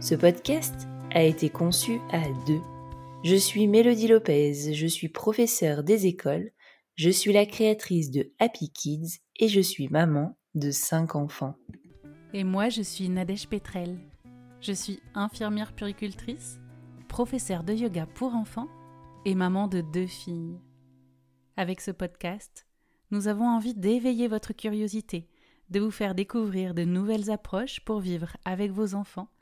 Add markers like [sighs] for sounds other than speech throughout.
Ce podcast a été conçu à deux. Je suis Mélodie Lopez, je suis professeure des écoles, je suis la créatrice de Happy Kids et je suis maman de cinq enfants. Et moi, je suis Nadège Petrel. Je suis infirmière puricultrice, professeure de yoga pour enfants et maman de deux filles. Avec ce podcast, nous avons envie d'éveiller votre curiosité de vous faire découvrir de nouvelles approches pour vivre avec vos enfants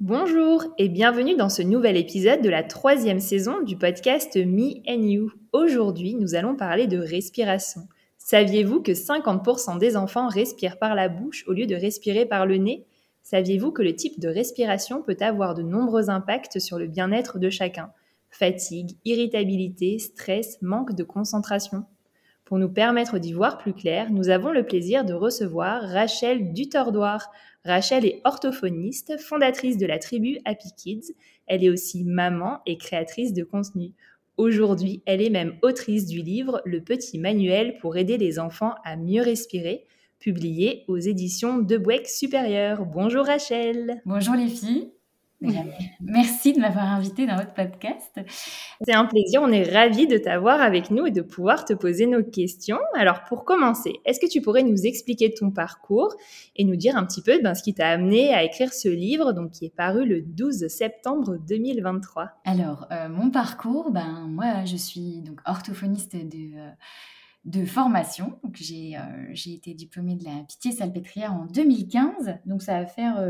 Bonjour et bienvenue dans ce nouvel épisode de la troisième saison du podcast Me and You. Aujourd'hui, nous allons parler de respiration. Saviez-vous que 50% des enfants respirent par la bouche au lieu de respirer par le nez? Saviez-vous que le type de respiration peut avoir de nombreux impacts sur le bien-être de chacun? Fatigue, irritabilité, stress, manque de concentration? Pour nous permettre d'y voir plus clair, nous avons le plaisir de recevoir Rachel Dutordoir. Rachel est orthophoniste, fondatrice de la tribu Happy Kids. Elle est aussi maman et créatrice de contenu. Aujourd'hui, elle est même autrice du livre Le petit manuel pour aider les enfants à mieux respirer, publié aux éditions de Bouec Supérieur. Bonjour Rachel. Bonjour les filles. Merci de m'avoir invité dans votre podcast. C'est un plaisir, on est ravis de t'avoir avec nous et de pouvoir te poser nos questions. Alors pour commencer, est-ce que tu pourrais nous expliquer ton parcours et nous dire un petit peu ben, ce qui t'a amené à écrire ce livre donc, qui est paru le 12 septembre 2023 Alors euh, mon parcours, ben, moi je suis donc orthophoniste de... Euh, de formation. J'ai, euh, j'ai été diplômée de la Pitié-Salpêtrière en 2015. Donc, ça va faire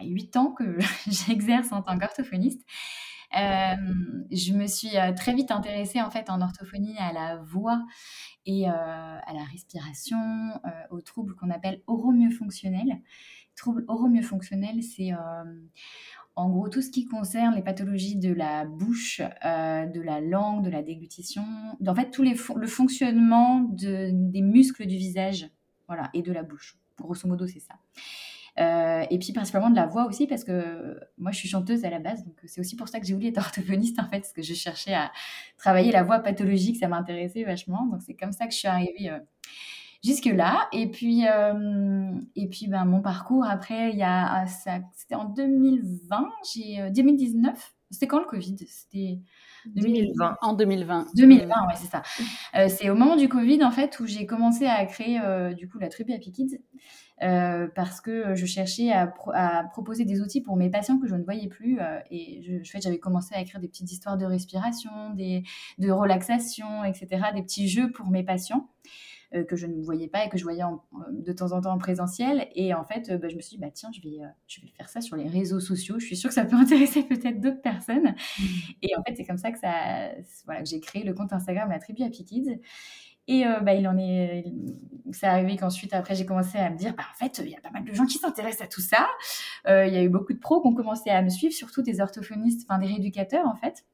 8 ans que [laughs] j'exerce en tant qu'orthophoniste. Euh, je me suis euh, très vite intéressée en fait en orthophonie à la voix et euh, à la respiration, aux troubles qu'on appelle oromyofonctionnels. Troubles oromyofonctionnels, c'est en gros tout ce qui concerne les pathologies de la bouche, de la langue, de la déglutition, en fait tout les le fonctionnement de, des muscles du visage, voilà, et de la bouche. Grosso modo, c'est ça. Euh, et puis principalement de la voix aussi, parce que moi je suis chanteuse à la base, donc c'est aussi pour ça que j'ai voulu être orthophoniste [laughs] en fait, parce que je cherchais à travailler la voix pathologique, ça m'intéressait vachement. Donc c'est comme ça que je suis arrivée euh, jusque-là. Et puis, euh, et puis ben, mon parcours après, il y a, c'était en 2020, j'ai 2019. C'était quand le Covid? C'était 2020. En 2020. 2020, ouais, c'est ça. [laughs] c'est au moment du Covid, en fait, où j'ai commencé à créer, du coup, la tribu Happy Kids. Euh, parce que je cherchais à, proposer des outils pour mes patients que je ne voyais plus. Euh, et je, j'avais commencé à écrire des petites histoires de respiration, des, de relaxation, etc., des petits jeux pour mes patients. Euh, que je ne voyais pas et que je voyais de temps en temps en présentiel. Et en fait, bah, je me suis dit, bah, tiens, je vais, je vais faire ça sur les réseaux sociaux. Je suis sûre que ça peut [laughs] intéresser peut-être d'autres personnes. Mmh. Et en fait, c'est comme ça que, ça, voilà, que j'ai créé le compte Instagram La Tribu Happy Kids. Et euh, bah, il en est, c'est arrivé qu'ensuite, après, j'ai commencé à me dire, bah, en fait, il y a pas mal de gens qui s'intéressent à tout ça. Euh, il y a eu beaucoup de pros qui ont commencé à me suivre, surtout des orthophonistes, enfin des rééducateurs, en fait.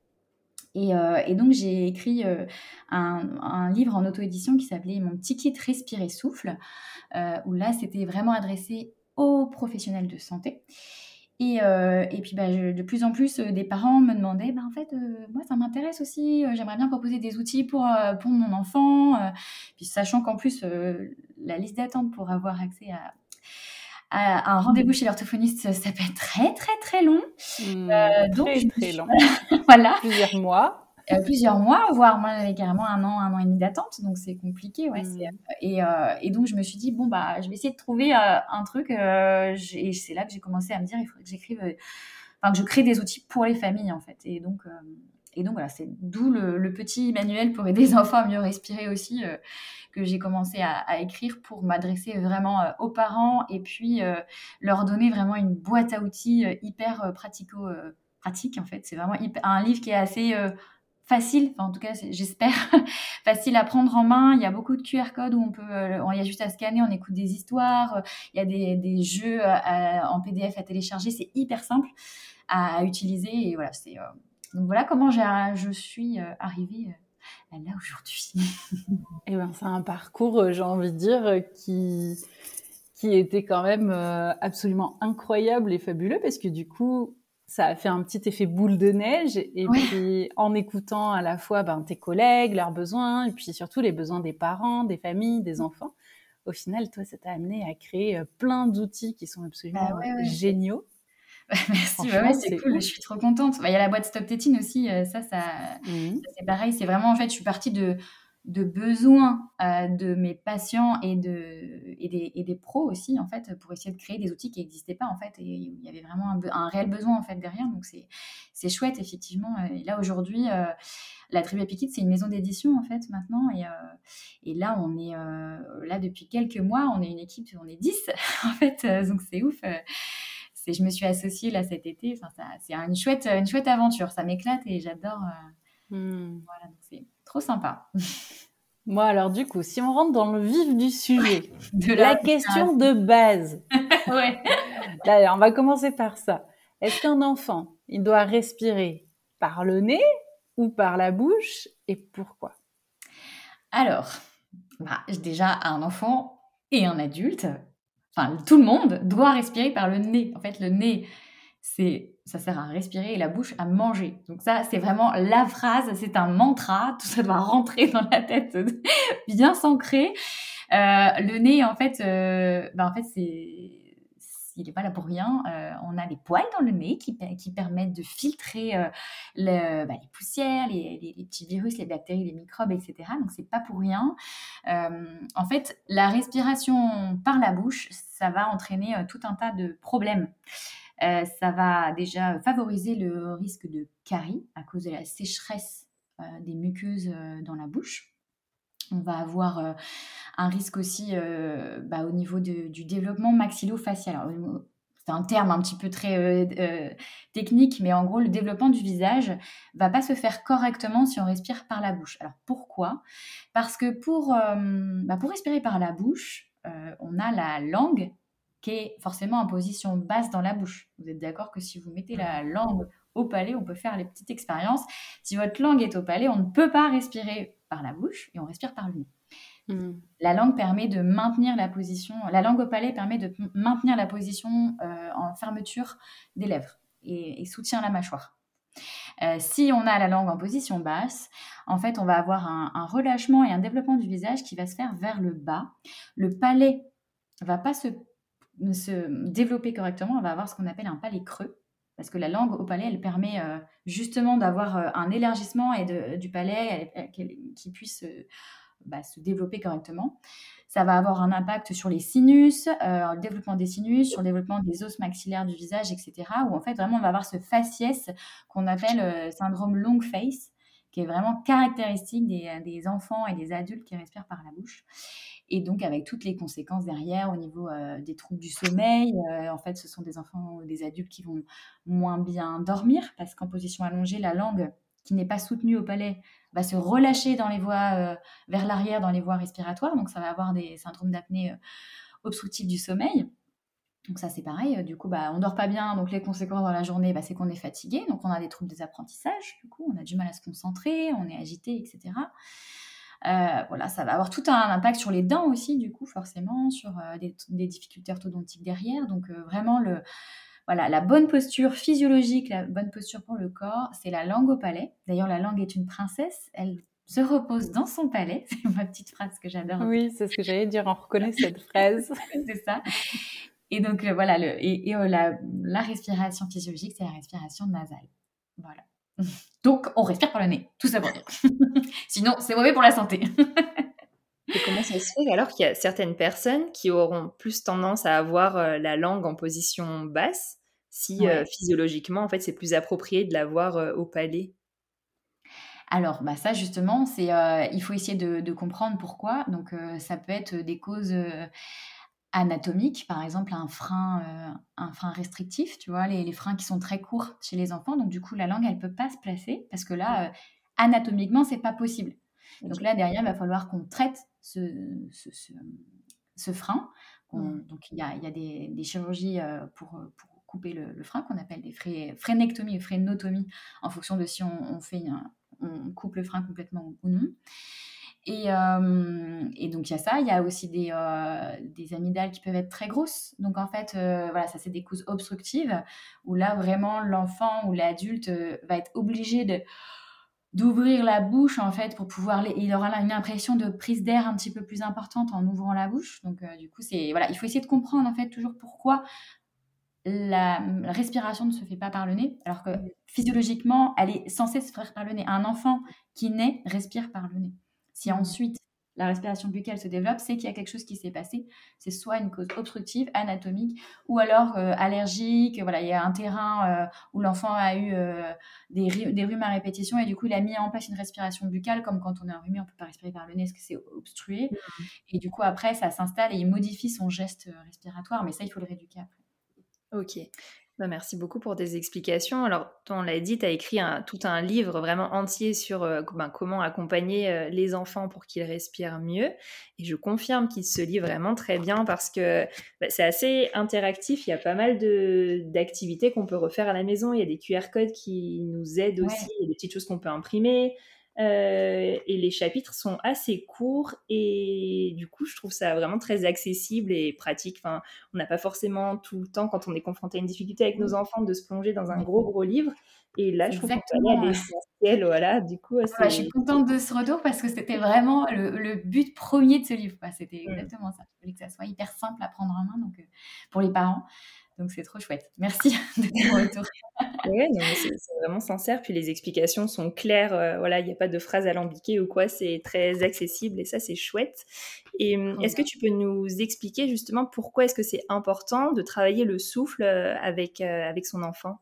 Et, euh, donc, j'ai écrit un, un, livre en auto-édition qui s'appelait Mon petit kit Respirer Souffle, où là, c'était vraiment adressé aux professionnels de santé. Euh, et, puis, bah, de plus en plus, euh, des parents me demandaient, bah, en fait, euh, moi, ça m'intéresse aussi, j'aimerais bien proposer des outils pour, pour mon enfant. puis, sachant qu'en plus, la liste d'attente pour avoir accès à, à un rendez-vous chez l'orthophoniste, ça peut être très, très, très long. Mmh, donc, très, très long. [laughs] voilà. Plusieurs mois. Euh, plusieurs mois, voire moi j'avais carrément un an, un an et demi d'attente, donc c'est compliqué. Ouais, mmh. et, euh, et, donc je me suis dit, bon, bah, je vais essayer de trouver euh, un truc, et c'est là que j'ai commencé à me dire, il faudrait que j'écrive enfin, que je crée des outils pour les familles en fait. Et donc, et donc voilà, c'est d'où le, petit manuel pour aider les enfants à mieux respirer aussi que j'ai commencé à, écrire pour m'adresser vraiment aux parents et puis leur donner vraiment une boîte à outils hyper pratico pratique en fait. C'est vraiment un livre qui est assez facile, enfin en tout cas j'espère, [laughs] facile à prendre en main. Il y a beaucoup de QR codes où on peut, euh, il y a juste à scanner, on écoute des histoires, euh, il y a des, des jeux euh, en PDF à télécharger, c'est hyper simple à, utiliser et voilà, c'est donc voilà comment je suis arrivée là aujourd'hui. et [laughs] eh ben c'est un parcours, j'ai envie de dire, qui qui était quand même absolument incroyable et fabuleux parce que du coup ça a fait un petit effet boule de neige. Et puis, en écoutant à la fois ben, tes collègues, leurs besoins, et puis surtout les besoins des parents, des familles, des enfants, au final, toi, ça t'a amené à créer euh, plein d'outils qui sont absolument [laughs] bah géniaux. Merci, c'est cool, je suis trop contente. Bah, il y a la boîte Stop Tétine aussi, euh, ça, ça, mmh. ça c'est pareil. C'est vraiment, en fait, je suis partie de, de besoins euh, de mes patients et, de, et, des, et des pros aussi, en fait, pour essayer de créer des outils qui n'existaient pas, en fait, et il y avait vraiment un, un, réel besoin, en fait, derrière. Donc, c'est chouette, effectivement. Et là, aujourd'hui, euh, la Tribu Piquet, c'est une maison d'édition, en fait, maintenant. Et, euh, et là, on est, là, depuis quelques mois, on est une équipe, on est 10, [laughs] en fait. donc, c'est ouf. je me suis associée, là, cet été. Enfin, c'est une chouette, une chouette aventure. Ça m'éclate et j'adore. Mmh. Voilà, donc c'est Trop sympa. Moi, alors du coup, si on rentre dans le vif du sujet, de la, question de base. [laughs] ouais. on va commencer par ça. Est-ce qu'un enfant, il doit respirer par le nez ou par la bouche et pourquoi? Alors, bah, déjà, un enfant et un adulte, enfin tout le monde doit respirer par le nez. En fait, le nez, c'est ça sert à respirer et la bouche à manger. Donc ça, c'est vraiment la phrase, c'est un mantra, tout ça doit rentrer dans la tête [laughs] bien s'ancrer. Euh, le nez, en fait, euh, bah, en fait, c'est il n'est pas là pour rien. Euh, on a des poils dans le nez qui, permettent de filtrer le, bah, les poussières, les, les, petits virus, les bactéries, les microbes, etc. Donc c'est pas pour rien. en fait, la respiration par la bouche, ça va entraîner tout un tas de problèmes. Euh, ça va déjà favoriser le risque de carie à cause de la sécheresse euh, des muqueuses euh, dans la bouche. On va avoir un risque aussi bah, au niveau du développement maxillofacial. c'est un terme un petit peu très technique, mais en gros, le développement du visage va pas se faire correctement si on respire par la bouche. Alors pourquoi? Parce que bah, pour respirer par la bouche, on a la langue qui est forcément en position basse dans la bouche. Vous êtes d'accord que si vous mettez la langue au palais, on peut faire les petites expériences. Si votre langue est au palais, on ne peut pas respirer par la bouche et on respire par le nez. Hmm. La langue permet de maintenir la position, la langue au palais permet de maintenir la position euh, en fermeture des lèvres et, soutient la mâchoire. Euh, si on a la langue en position basse, en fait, on va avoir un, un, relâchement et un développement du visage qui va se faire vers le bas. Le palais va pas se se développer correctement, on va avoir ce qu'on appelle un palais creux. Parce que la langue au palais, elle permet euh, justement d'avoir euh, un élargissement et du palais qui puisse euh, bah, se développer correctement. Ça va avoir un impact sur les sinus, le développement des sinus, sur le développement des os maxillaires du visage, etc. Où en fait, vraiment, on va avoir ce faciès qu'on appelle syndrome long face, qui est vraiment caractéristique des, des, enfants et des adultes qui respirent par la bouche et donc avec toutes les conséquences derrière au niveau euh, des troubles du sommeil. Euh, en fait, ce sont des enfants ou des adultes qui vont moins bien dormir parce qu'en position allongée, la langue qui n'est pas soutenue au palais va se relâcher dans les voies euh, vers l'arrière dans les voies respiratoires. Donc ça va avoir des syndromes d'apnée obstructive du sommeil. Donc ça c'est pareil, du coup bah, on dort pas bien, donc les conséquences dans la journée bah, c'est qu'on est fatigué, donc on a des troubles des apprentissages, du coup on a du mal à se concentrer, on est agité, etc. Euh, voilà, ça va avoir tout un impact sur les dents aussi, du coup, forcément, sur euh, des, difficultés orthodontiques derrière. Donc, euh, vraiment, le, voilà, la bonne posture physiologique, la bonne posture pour le corps, c'est la langue au palais. D'ailleurs, la langue est une princesse. Elle se repose dans son palais. [laughs] C'est ma petite phrase que j'adore. Oui, c'est ce que j'allais dire. On reconnaît cette phrase. [laughs] c'est ça. Et donc, voilà, le, et, la, la respiration physiologique, c'est la respiration nasale. Voilà. Donc, on respire par le nez, tout ça pour dire. Sinon, c'est mauvais pour la santé. Et comment ça se fait alors qu'il y a certaines personnes qui auront plus tendance à avoir euh, la langue en position basse si physiologiquement, en fait, c'est plus approprié de l'avoir au palais? Alors, bah ça justement, c'est il faut essayer de, comprendre pourquoi. Donc, ça peut être des causes anatomiques, par exemple un frein, un frein restrictif, tu vois, les, freins qui sont très courts chez les enfants. Donc, du coup, la langue, elle peut pas se placer parce que là, anatomiquement, c'est pas possible. Donc là, derrière, il va falloir qu'on traite ce, ce, frein. Mmh. Donc, il y a, y a des, chirurgies pour, pour couper le, frein qu'on appelle des frénectomies ou frénotomies en fonction de si on, fait on coupe le frein complètement ou non. Et, et, donc, il y a ça. Il y a aussi des, des, amygdales qui peuvent être très grosses. Donc, en fait, voilà, ça, c'est des causes obstructives où là, vraiment, l'enfant ou l'adulte va être obligé de d'ouvrir la bouche en fait pour pouvoir il aura une impression de prise d'air un petit peu plus importante en ouvrant la bouche donc du coup c'est voilà il faut essayer de comprendre en fait toujours pourquoi la, respiration ne se fait pas par le nez, alors que physiologiquement, elle est censée se faire par le nez. Un enfant qui naît respire par le nez. Si mmh. ensuite la respiration buccale se développe, c'est qu'il y a quelque chose qui s'est passé. C'est soit une cause obstructive, anatomique, ou alors euh, allergique. Voilà, il y a un terrain euh, où l'enfant a eu euh, des, des, rhumes à répétition et du coup, il a mis en place une respiration buccale, comme quand on est enrhumé, on ne peut pas respirer par le nez parce que c'est obstrué. Mmh. Et du coup, après, ça s'installe et il modifie son geste respiratoire. Mais ça, il faut le rééduquer après. Ok. Bah, merci beaucoup pour tes explications. Alors, on l'a dit, tu as écrit tout un livre vraiment entier sur euh, ben, comment accompagner euh, les enfants pour qu'ils respirent mieux. Et je confirme qu'il se lit vraiment très bien parce que bah, c'est assez interactif. Il y a pas mal d'activités qu'on peut refaire à la maison. Il y a des QR codes qui nous aident aussi. Il y a des petites choses qu'on peut imprimer. Euh, et les chapitres sont assez courts et du coup, je trouve ça vraiment très accessible et pratique. Enfin, on n'a pas forcément tout le temps, quand on est confronté à une difficulté avec nos enfants, de se plonger dans un gros, gros livre. Et là, je trouve que l'essentiel, voilà. Du coup, je suis contente de ce retour parce que c'était vraiment le, but premier de ce livre. C'était mmh. exactement ça. Je voulais que ça soit hyper simple à prendre en main donc, euh, pour les parents. Donc c'est trop chouette. Merci [laughs] de ton retour. oui, c'est vraiment sincère. Puis les explications sont claires. Euh, voilà, il n'y a pas de phrases alambiquées ou quoi. C'est très accessible et ça, c'est chouette. Et hum, est-ce que tu peux nous expliquer justement pourquoi est-ce que c'est important de travailler le souffle euh, avec, euh, avec son enfant?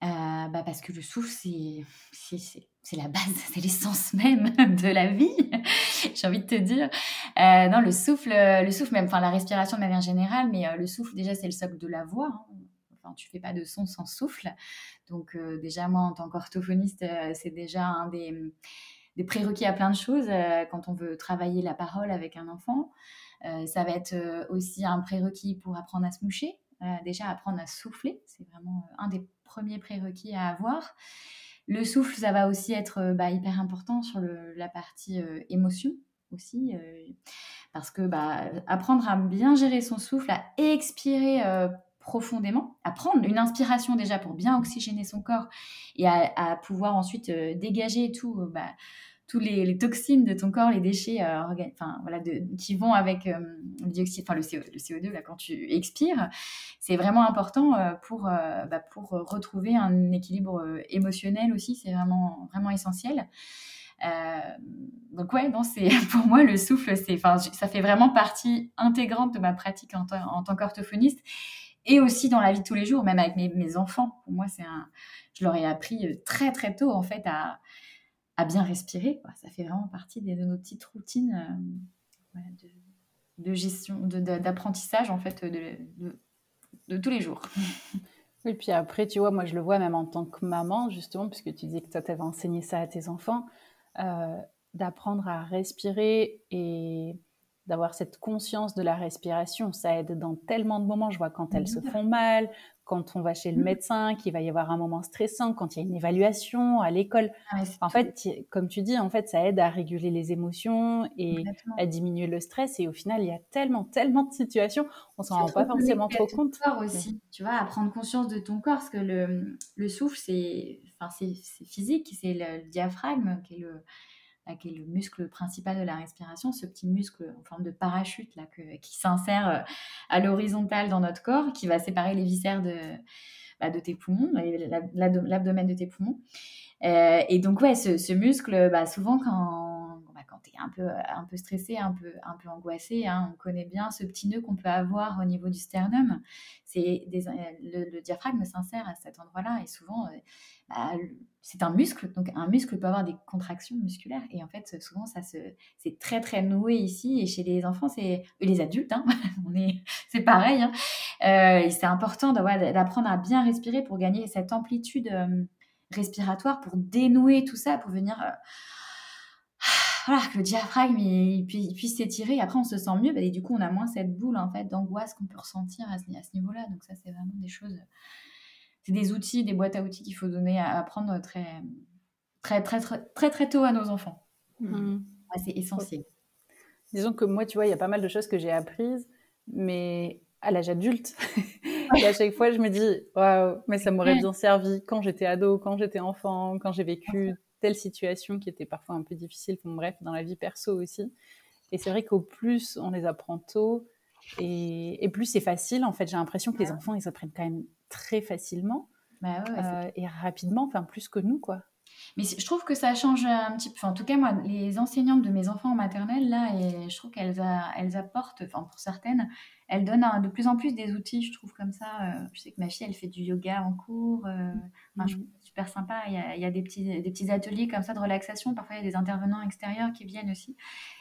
Bah parce que le souffle, c'est c'est la base, [laughs] c'est l'essence même [laughs] de la vie, [laughs] j'ai envie de te dire. Euh, non, le souffle, le souffle même, enfin la respiration de manière générale, mais euh, le souffle déjà c'est le socle de la voix. Hein. Enfin, tu fais pas de son sans souffle. Donc euh, déjà moi en tant qu'orthophoniste, c'est déjà un des, des, prérequis à plein de choses quand on veut travailler la parole avec un enfant. ça va être aussi un prérequis pour apprendre à se moucher. déjà apprendre à souffler, c'est vraiment un des premiers prérequis à avoir. Le souffle, ça va aussi être euh, bah, hyper important sur la partie euh, émotion aussi, euh, parce que bah, apprendre à bien gérer son souffle, à expirer profondément, à prendre une inspiration déjà pour bien oxygéner son corps et à, pouvoir ensuite dégager tout, bah, tous les, toxines de ton corps, les déchets euh, enfin, voilà, qui vont avec euh, le dioxyde, le, CO, 2 là, quand tu expires, c'est vraiment important euh, pour, bah, pour retrouver un équilibre émotionnel aussi, c'est vraiment, vraiment essentiel. donc ouais, non, [laughs] pour moi le souffle, ça fait vraiment partie intégrante de ma pratique en, tant qu'orthophoniste et aussi dans la vie de tous les jours, même avec mes, mes enfants. Pour moi, un, je leur ai appris très très tôt en fait à à bien respirer. Ça fait vraiment partie de, nos petites routines euh, de, gestion, d'apprentissage en fait de, de, tous les jours. [laughs] Et puis après, tu vois, moi je le vois même en tant que maman, justement, puisque tu dis que toi, tu avais enseigné ça à tes enfants, euh, d'apprendre à respirer et d'avoir cette conscience de la respiration. Ça aide dans tellement de moments. Je vois quand elles se font mal, quand on va chez le mmh. médecin, qu'il va y avoir un moment stressant, quand il y a une évaluation à l'école. Ah en fait, comme tu dis, en fait, ça aide à réguler les émotions et à diminuer le stress. Et au final, il y a tellement, tellement de situations, on s'en rend pas forcément trop compte. Corps aussi, tu vois, à prendre conscience de ton corps, parce que le, le souffle, c'est, enfin, c'est, physique, c'est le diaphragme qui est le qui est le muscle principal de la respiration, ce petit muscle en forme de parachute là, qui s'insère euh, à l'horizontale dans notre corps, qui va séparer les viscères de, bah, tes poumons, l'abdomen de tes poumons. Euh, et donc, ouais, ce, muscle, bah, souvent, quand, bah, tu es un peu, stressé, un peu, angoissé. Hein. On connaît bien ce petit nœud qu'on peut avoir au niveau du sternum. C'est le, le, diaphragme s'insère à cet endroit-là et souvent, c'est un muscle, donc un muscle peut avoir des contractions musculaires et en fait souvent ça se, c'est très très noué ici et chez les enfants c'est les adultes, hein, [laughs] on est, c'est pareil. Hein. Euh, c'est important d'apprendre à bien respirer pour gagner cette amplitude euh, respiratoire, pour dénouer tout ça, pour venir euh, [sighs] voilà, que le diaphragme puisse s'étirer. Après, on se sent mieux. et du coup, on a moins cette boule en fait d'angoisse qu'on peut ressentir à ce niveau-là. Donc ça, c'est vraiment des choses c'est des outils, des boîtes à outils qu'il faut donner à apprendre très, très, très, très, très, très tôt à nos enfants. Mmh. c'est essentiel. Disons que moi, tu vois, il y a pas mal de choses que j'ai apprises, mais à l'âge adulte. [laughs] et à chaque fois, je me dis, waouh, mais ça m'aurait bien servi quand j'étais ado, quand j'étais enfant, quand j'ai vécu telle situation qui était parfois un peu difficile, bon, bref, dans la vie perso aussi. Et c'est vrai qu'au plus on les apprend tôt, et, et plus c'est facile, en fait, j'ai l'impression que les enfants, ils apprennent quand même très facilement bah euh, et rapidement, enfin plus que nous, quoi. Mais je trouve que ça change un petit peu. en tout cas, moi, les enseignantes de mes enfants en maternelle, là, et je trouve qu'elles elles apportent, enfin, pour certaines, elles donnent de plus en plus des outils, je trouve, comme ça. Euh, je sais que ma fille, elle fait du yoga en cours. Euh, mmh. super sympa. Il y, a, il y a, des, petits, des petits ateliers comme ça de relaxation. Parfois, il y a des intervenants extérieurs qui viennent aussi.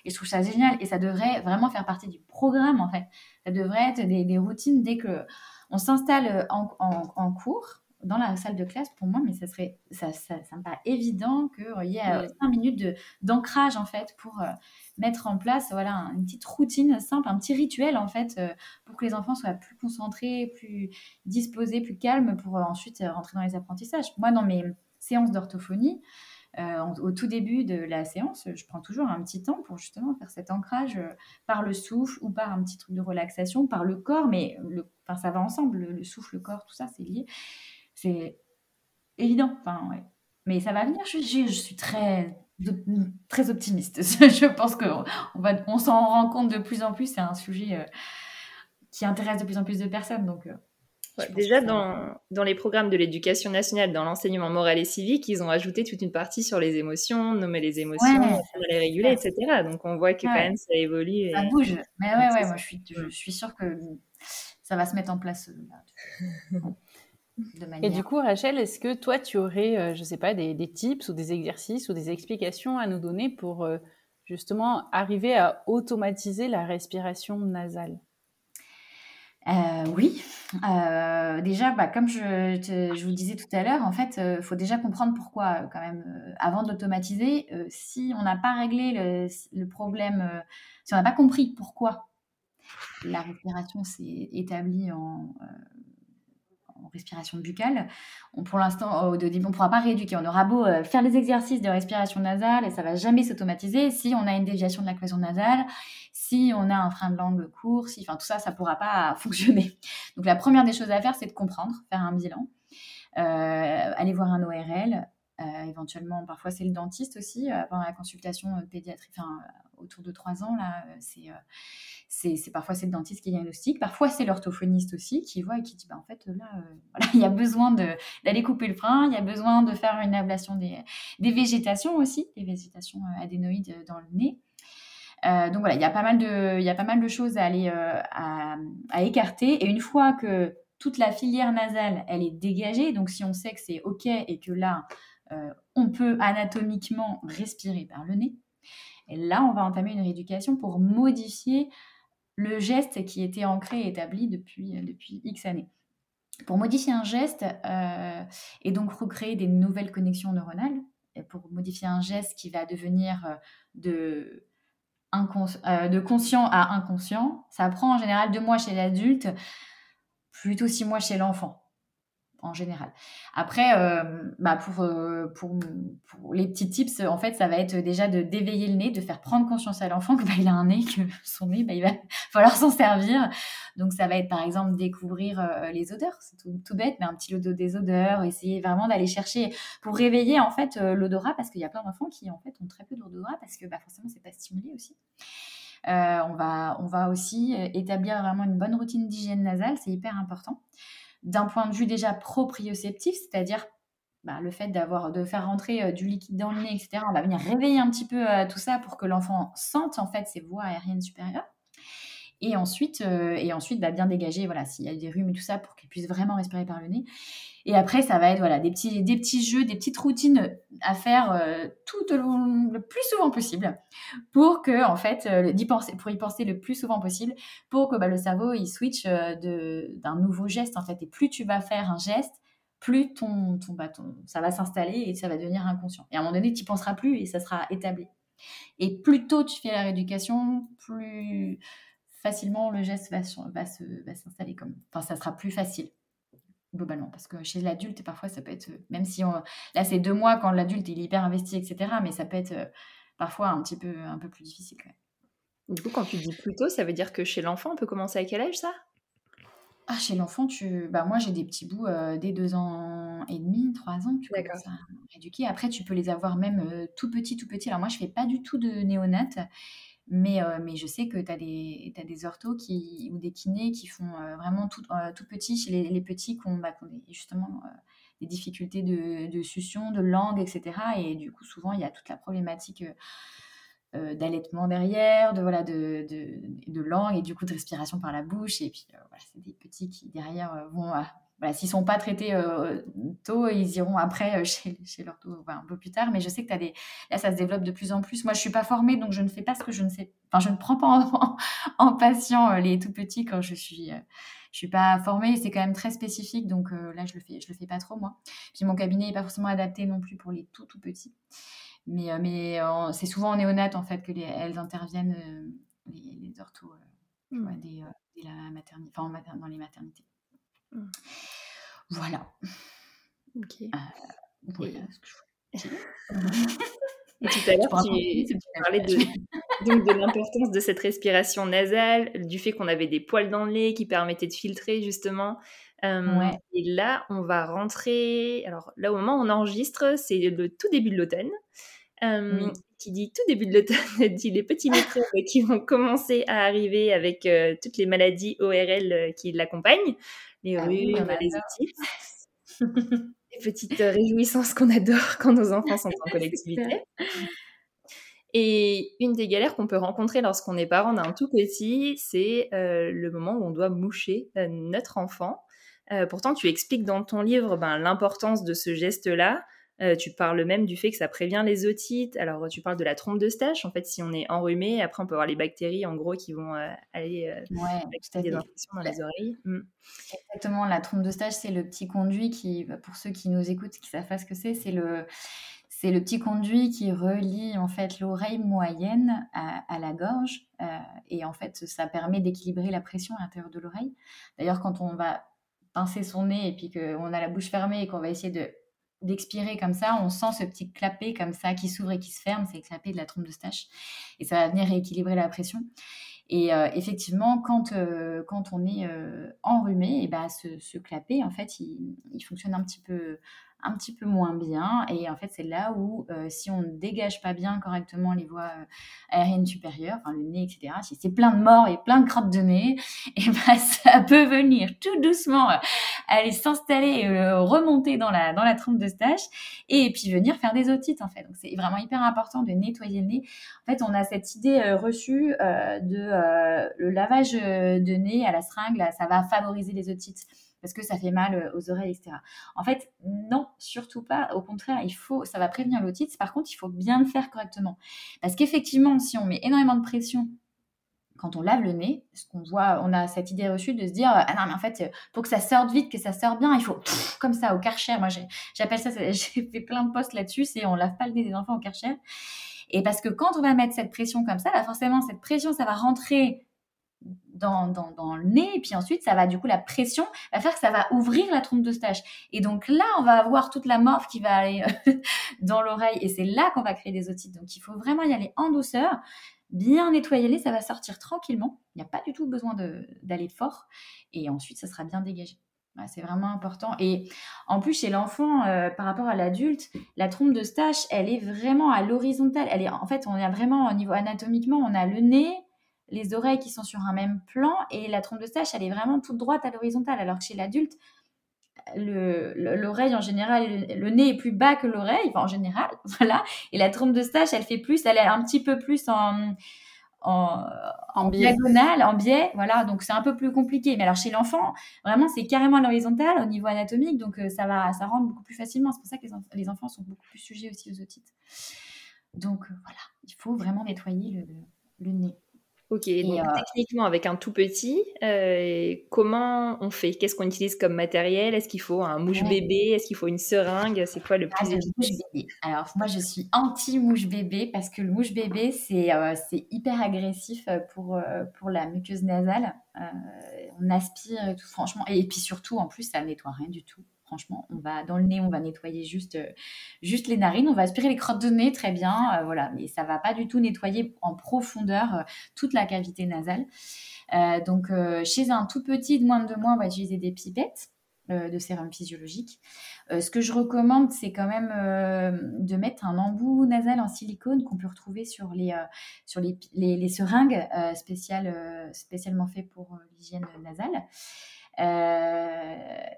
Et je trouve ça génial. Et ça devrait vraiment faire partie du programme, en fait. Ça devrait être des, des routines dès que on s'installe en, en, en cours dans la salle de classe, pour moi, mais ça serait, ça, ça, me paraît évident qu'il y ait euh, cinq minutes d'ancrage en fait pour euh, mettre en place, voilà, une petite routine simple, un petit rituel en fait euh, pour que les enfants soient plus concentrés, plus disposés, plus calmes pour ensuite rentrer dans les apprentissages. Moi, dans mes séances d'orthophonie, au tout début de la séance, je prends toujours un petit temps pour justement faire cet ancrage par le souffle ou par un petit truc de relaxation, par le corps, mais le, enfin, ça va ensemble, le, le souffle, le corps, tout ça, c'est lié. C'est évident. Enfin, ouais. Mais ça va venir. Je, je, suis très, très optimiste. [laughs] je pense qu'on on on s'en rend compte de plus en plus. C'est un sujet euh, qui intéresse de plus en plus de personnes. Donc, euh, déjà, dans, dans, les programmes de l'éducation nationale, dans l'enseignement moral et civique, ils ont ajouté toute une partie sur les émotions, nommer les émotions, les réguler, etc. Donc, on voit que quand même ça évolue. Ça bouge. Mais ouais, ouais, moi, je suis, je suis sûre que ça va se mettre en place. Euh, Et du coup, Rachel, est-ce que toi, tu aurais, euh, je ne sais pas, des, tips ou des exercices ou des explications à nous donner pour euh, justement arriver à automatiser la respiration nasale? Euh, oui, déjà, bah, comme je, je, vous disais tout à l'heure, en fait, il faut déjà comprendre pourquoi, quand même, avant de l'automatiser, si on n'a pas réglé le, le problème, si on n'a pas compris pourquoi la respiration s'est établie en, respiration buccale. On, pour l'instant, on ne pourra pas rééduquer. On aura beau euh, faire des exercices de respiration nasale et ça va jamais s'automatiser. Si on a une déviation de la cloison nasale, si on a un frein de langue court, si, enfin tout ça, ça ne pourra pas [laughs] fonctionner. Donc la première des choses à faire, c'est de comprendre, faire un bilan, euh, aller voir un ORL. Euh, éventuellement, parfois c'est le dentiste aussi, pendant la consultation pédiatrique, enfin, autour de 3 ans, là, c'est c'est parfois c'est le dentiste qui diagnostique, parfois c'est l'orthophoniste aussi qui voit et qui dit bah, en fait là euh, [laughs] voilà, il y a besoin d'aller couper le frein, il y a besoin de faire une ablation des, des végétations aussi, des végétations euh, adénoïdes dans le nez. Euh, donc voilà, il y a pas mal de, il y a pas mal de choses à aller à, à, écarter. Et une fois que toute la filière nasale, elle est dégagée, donc si on sait que c'est ok et que là, on peut anatomiquement respirer par le nez, et là, on va entamer une rééducation pour modifier le geste qui était ancré et établi depuis, euh, X années. Pour modifier un geste euh, et donc recréer des nouvelles connexions neuronales, pour modifier un geste qui va devenir euh, de, de conscient à inconscient, ça prend en général deux mois chez l'adulte, plutôt six mois chez l'enfant en général. Après, euh, bah pour, euh, pour, les petits tips, en fait, ça va être déjà de d'éveiller le nez, de faire prendre conscience à l'enfant que bah, il a un nez, que son nez, bah, il va [laughs] falloir s'en servir. Donc, ça va être par exemple découvrir euh, les odeurs, c'est tout, bête, mais un petit lot des odeurs, essayer vraiment d'aller chercher pour réveiller en fait l'odorat, parce qu'il y a plein d'enfants qui en fait ont très peu d'odorat parce que bah, forcément c'est pas stimulé aussi. on, va, on va aussi établir vraiment une bonne routine d'hygiène nasale, c'est hyper important d'un point de vue déjà proprioceptif, c'est-à-dire bah, le fait d'avoir de faire rentrer du liquide dans le nez, etc., on va venir réveiller un petit peu tout ça pour que l'enfant sente en fait ses voies aériennes supérieures. Et ensuite, et ensuite bah, bien dégager voilà, s'il y a des rhumes et tout ça pour qu'il puisse vraiment respirer par le nez. Et après, ça va être voilà, des, petits, des petits jeux, des petites routines à faire euh, tout le, plus souvent possible pour que, en fait, euh, y penser, pour y penser le plus souvent possible pour que bah, le cerveau il switch euh, d'un nouveau geste. En fait, et plus tu vas faire un geste, plus ton, ton, bah, ça va s'installer et ça va devenir inconscient. Et à un moment donné, tu n'y penseras plus et ça sera établi. Et plus tôt tu fais la rééducation, plus facilement le geste va, va s'installer comme. Enfin, ça sera plus facile globalement. Parce que chez l'adulte, parfois, ça peut être, euh, même si on, là, c'est deux mois quand l'adulte est hyper investi, etc., mais ça peut être euh, parfois un petit peu, un peu plus difficile quand même. Du coup, quand tu dis plus tôt, ça veut dire que chez l'enfant, on peut commencer à quel âge ça? Ah, chez l'enfant, tu... bah, moi j'ai des petits bouts euh, dès deux ans et demi, trois ans, tu commences à éduquer. Après, tu peux les avoir même tout petit, tout petit. Alors moi, je fais pas du tout de néonat. Mais, euh, mais je sais que tu as des, des orthos qui, ou des kinés qui font euh, vraiment tout, euh, tout petit chez les, petits qui ont, bah, justement des difficultés de, de, succion, de langue, etc. Et du coup, souvent, il y a toute la problématique d'allaitement derrière, de, voilà, de, de, langue et du coup de respiration par la bouche. Et puis, voilà, c'est des petits qui, derrière, vont voilà, s'ils sont pas traités euh, tôt, ils iront après euh, [laughs] chez, chez l'ortho un peu plus tard. Mais je sais que as des... là, ça se développe de plus en plus. Moi, je suis pas formée, donc je ne fais pas ce que je ne sais. Enfin, je ne prends pas en, [laughs] en patient euh, les tout petits quand je suis. je suis pas formée. C'est quand même très spécifique, donc là, je le fais. Je le fais pas trop moi. Puis mon cabinet est pas forcément adapté non plus pour les tout tout petits. Mais mais c'est souvent en néonate en fait que les, elles interviennent les, les orthos mmh. dès, la maternité, enfin dans les maternités. Mmh. Voilà. Ok. Euh, voilà ce que je Et tout à l'heure, tu, parlais de, de l'importance de cette respiration nasale, du fait qu'on avait des poils dans le nez qui permettaient de filtrer justement. ouais. Et là, on va rentrer. Alors là, au moment où on enregistre, c'est le tout début de l'automne. oui qui dit tout début de l'automne, [laughs] dit les petits microbes qui vont commencer à arriver avec euh, toutes les maladies ORL euh, qui l'accompagnent, les ah rhumes, les otites. [laughs] les petites euh, réjouissances qu'on adore quand nos enfants sont en [laughs] collectivité. Et une des galères qu'on peut rencontrer lorsqu'on est parent d'un tout petit, c'est le moment où on doit moucher notre enfant. pourtant, tu expliques dans ton livre ben, l'importance de ce geste-là, euh, tu parles même du fait que ça prévient les otites. Alors, tu parles de la trompe de stache. En fait, si on est enrhumé, après, on peut avoir les bactéries, en gros, qui vont euh, aller euh, ouais, des infections dans les oreilles. Mm. Exactement. La trompe de stache, c'est le petit conduit qui, bah, pour ceux qui nous écoutent, qui savent pas ce que c'est, c'est le c'est le petit conduit qui relie en fait l'oreille moyenne à, à la gorge et en fait ça permet d'équilibrer la pression à l'intérieur de l'oreille. D'ailleurs quand on va pincer son nez et puis qu'on a la bouche fermée et qu'on va essayer de d'expirer comme ça, on sent ce petit clapet comme ça qui s'ouvre et qui se ferme, c'est le clapet de la trompe de stache. Et ça va venir rééquilibrer la pression. Et euh, effectivement, quand, euh, quand on est euh, enrhumé, et ben ce, clapet, en fait, il, fonctionne un petit peu un petit peu moins bien. Et en fait, c'est là où, euh, si on ne dégage pas bien correctement les voies euh, aériennes supérieures, enfin le nez, etc., si c'est plein de morts et plein de crottes de nez, [laughs] et ben, ça peut venir tout doucement euh, aller s'installer, remonter dans la, dans la trompe de stache et puis venir faire des otites, en fait. Donc, c'est vraiment hyper important de nettoyer le nez. En fait, on a cette idée reçue de le lavage de nez à la seringue, ça va favoriser les otites parce que ça fait mal euh, aux oreilles, etc. En fait, non, surtout pas. Au contraire, il faut, ça va prévenir l'otite. Par contre, il faut bien le faire correctement. Parce qu'effectivement, si on met énormément de pression quand on lave le nez, ce qu'on voit, on a cette idée reçue de se dire ah non mais en fait pour que ça sorte vite, que ça sorte bien, il faut comme ça au karcher. Moi j'appelle ça, [laughs] j'ai fait plein de posts là-dessus, c'est on lave pas le nez des enfants au karcher. Et parce que quand on va mettre cette pression comme ça, bah forcément cette pression ça va rentrer dans, dans, le nez, et puis ensuite, ça va, du coup, la pression va faire que ça va ouvrir la trompe de stache. Et donc là, on va avoir toute la morphe qui va aller euh, [laughs] dans l'oreille, et c'est là qu'on va créer des otites. Donc il faut vraiment y aller en douceur, bien nettoyer les, ça va sortir tranquillement. Il n'y a pas du tout besoin d'aller fort, et ensuite, ça sera bien dégagé. c'est vraiment important. Et en plus, chez l'enfant, euh, par rapport à l'adulte, la trompe de stache, elle est vraiment à l'horizontale. Elle est, en fait, on a vraiment, au niveau anatomiquement, on a le nez, les oreilles qui sont sur un même plan et la trompe de stache, elle est vraiment toute droite à l'horizontale. Alors que chez l'adulte, l'oreille en général, le, nez est plus bas que l'oreille, enfin, en général, [laughs] voilà. Et la trompe de stache, elle fait plus, elle est un petit peu plus en, en, en, diagonale, en biais, voilà. Donc c'est un peu plus compliqué. Mais alors chez l'enfant, vraiment, c'est carrément à l'horizontale au niveau anatomique, donc euh, ça va, ça rentre beaucoup plus facilement. C'est pour ça que les, enfants sont beaucoup plus sujets aussi aux otites. Donc euh, voilà, il faut vraiment nettoyer le nez. Ok, donc euh, techniquement avec un tout petit, euh, comment on fait? Qu'est-ce qu'on utilise comme matériel? Est-ce qu'il faut un mouche bébé? Est-ce qu'il faut une seringue? C'est quoi le ah, plus ah, Alors moi je suis anti mouche bébé parce que le mouche bébé c'est euh, hyper agressif pour, pour la muqueuse nasale. on aspire et tout franchement. Et puis surtout en plus ça nettoie rien du tout. Franchement, on va dans le nez, on va nettoyer juste, euh, juste les narines, on va aspirer les crottes de nez, très bien, euh, voilà. Mais ça va pas du tout nettoyer en profondeur euh, toute la cavité nasale. donc, chez un tout petit de moins de deux mois, on va utiliser des pipettes de sérum physiologique. ce que je recommande, c'est quand même de mettre un embout nasal en silicone qu'on peut retrouver sur les, les, seringues spécialement fait pour l'hygiène nasale. Euh,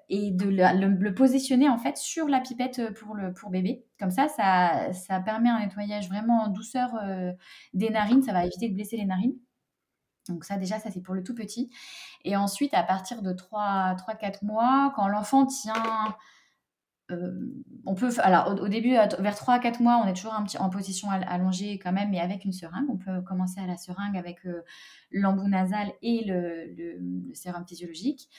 et de le, positionner en fait sur la pipette pour le pour bébé. Comme ça, ça, ça permet un nettoyage vraiment en douceur euh, des narines. Ça va éviter de blesser les narines. Donc ça déjà, ça c'est pour le tout petit. Et ensuite, à partir de 3-4 mois, quand l'enfant tient on peut, alors au, début, vers 3 à 4 mois, on est toujours un petit, en position allongée quand même, mais avec une seringue. On peut commencer à la seringue avec euh, l'embout nasal et le, sérum physiologique.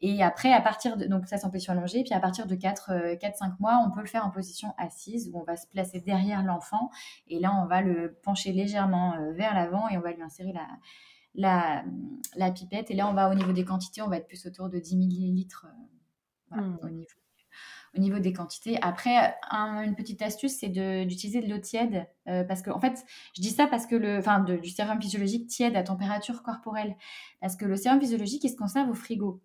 Et après, à partir de, donc ça c'est en position allongée, puis à partir de 4, 4, 5 mois, on peut le faire en position assise, où on va se placer derrière l'enfant, et là on va le pencher légèrement euh, vers l'avant et on va lui insérer la, la, la, pipette. Et là, on va au niveau des quantités, on va être plus autour de 10 millilitres mmh. au niveau au niveau des quantités. Après, une petite astuce, c'est d'utiliser de, l'eau tiède. Euh, parce que, en fait, je dis ça parce que le, enfin, du sérum physiologique tiède à température corporelle. Parce que le sérum physiologique, il se conserve au frigo.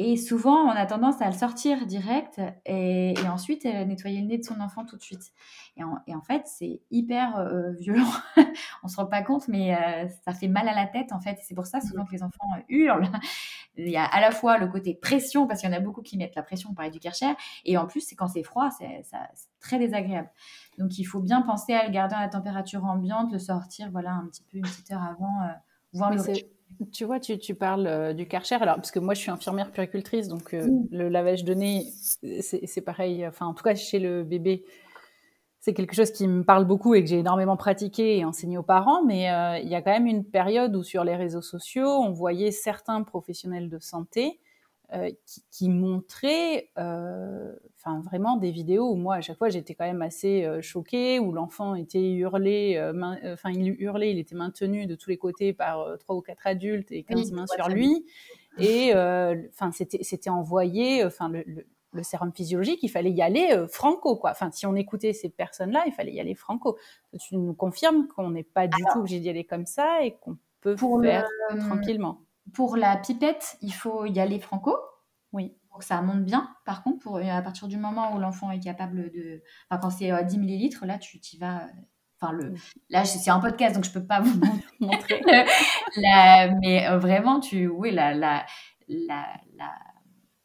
Et souvent, on a tendance à le sortir direct et, ensuite euh, nettoyer le nez de son enfant tout de suite. Et en, fait, c'est hyper euh, violent. [laughs] on se rend pas compte, mais euh, ça fait mal à la tête en fait. C'est pour ça souvent que les enfants hurlent. [laughs] Il y a à la fois le côté pression, parce qu'il y en a beaucoup qui mettent la pression, pour du Karcher, et en plus, c'est quand c'est froid, c'est très désagréable. Donc, il faut bien penser à le garder à la température ambiante, le sortir, voilà, un petit peu une petite heure avant, voir le tu vois, tu, tu parles euh, du Karcher, alors parce que moi je suis infirmière puricultrice, donc euh, le lavage de nez, c'est pareil. Enfin, en tout cas chez le bébé, c'est quelque chose qui me parle beaucoup et que j'ai énormément pratiqué et enseigné aux parents. Mais euh, il y a quand même une période où sur les réseaux sociaux, on voyait certains professionnels de santé euh, qui, qui, montrait euh, enfin vraiment des vidéos où moi à chaque fois j'étais quand même assez euh, choquée où l'enfant était hurlé enfin il hurlait il était maintenu de tous les côtés par trois ou quatre adultes et 15 mains sur lui et enfin c'était c'était envoyé enfin le, le, sérum physiologique, il fallait y aller franco, quoi. Enfin, si on écoutait ces personnes-là, il fallait y aller franco. Tu nous confirmes qu'on n'est pas du tout obligé d'y aller comme ça et qu'on peut faire tranquillement. Pour la pipette, il faut y aller franco. Oui. Pour que ça monte bien. Par contre, pour, à partir du moment où l'enfant est capable de. Enfin, quand c'est 10 euh, millilitres, là, tu y vas. Euh, enfin, le, là, c'est un podcast, donc je peux pas vous [laughs] montrer. [laughs] mais euh, vraiment, tu. Oui, la. la, la, la...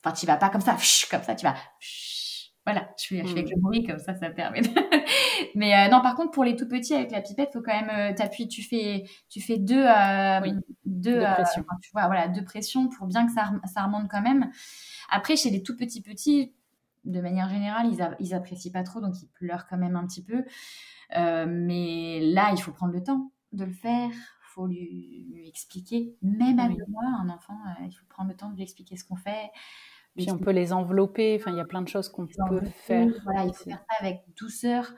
Enfin, tu vas pas comme ça, comme ça, tu vas. Voilà, je fais, je fais avec le bruit comme ça, ça permet. [laughs] Mais euh, non, par contre, pour les tout petits avec la pipette, faut quand même euh, t'appuies. Tu fais, tu fais deux, euh, deux, pressions. tu vois, voilà, deux pressions pour bien que ça, ça remonte quand même. Après, chez les tout petits petits, de manière générale, ils, ils apprécient pas trop, donc ils pleurent quand même un petit peu. mais là, il faut prendre le temps de le faire. Faut lui, lui expliquer, même à deux mois, un enfant, il faut prendre le temps de lui expliquer ce qu'on fait. Puis on peut les envelopper. Enfin, il y a plein de choses qu'on peut faire. Voilà, il faut faire ça avec douceur.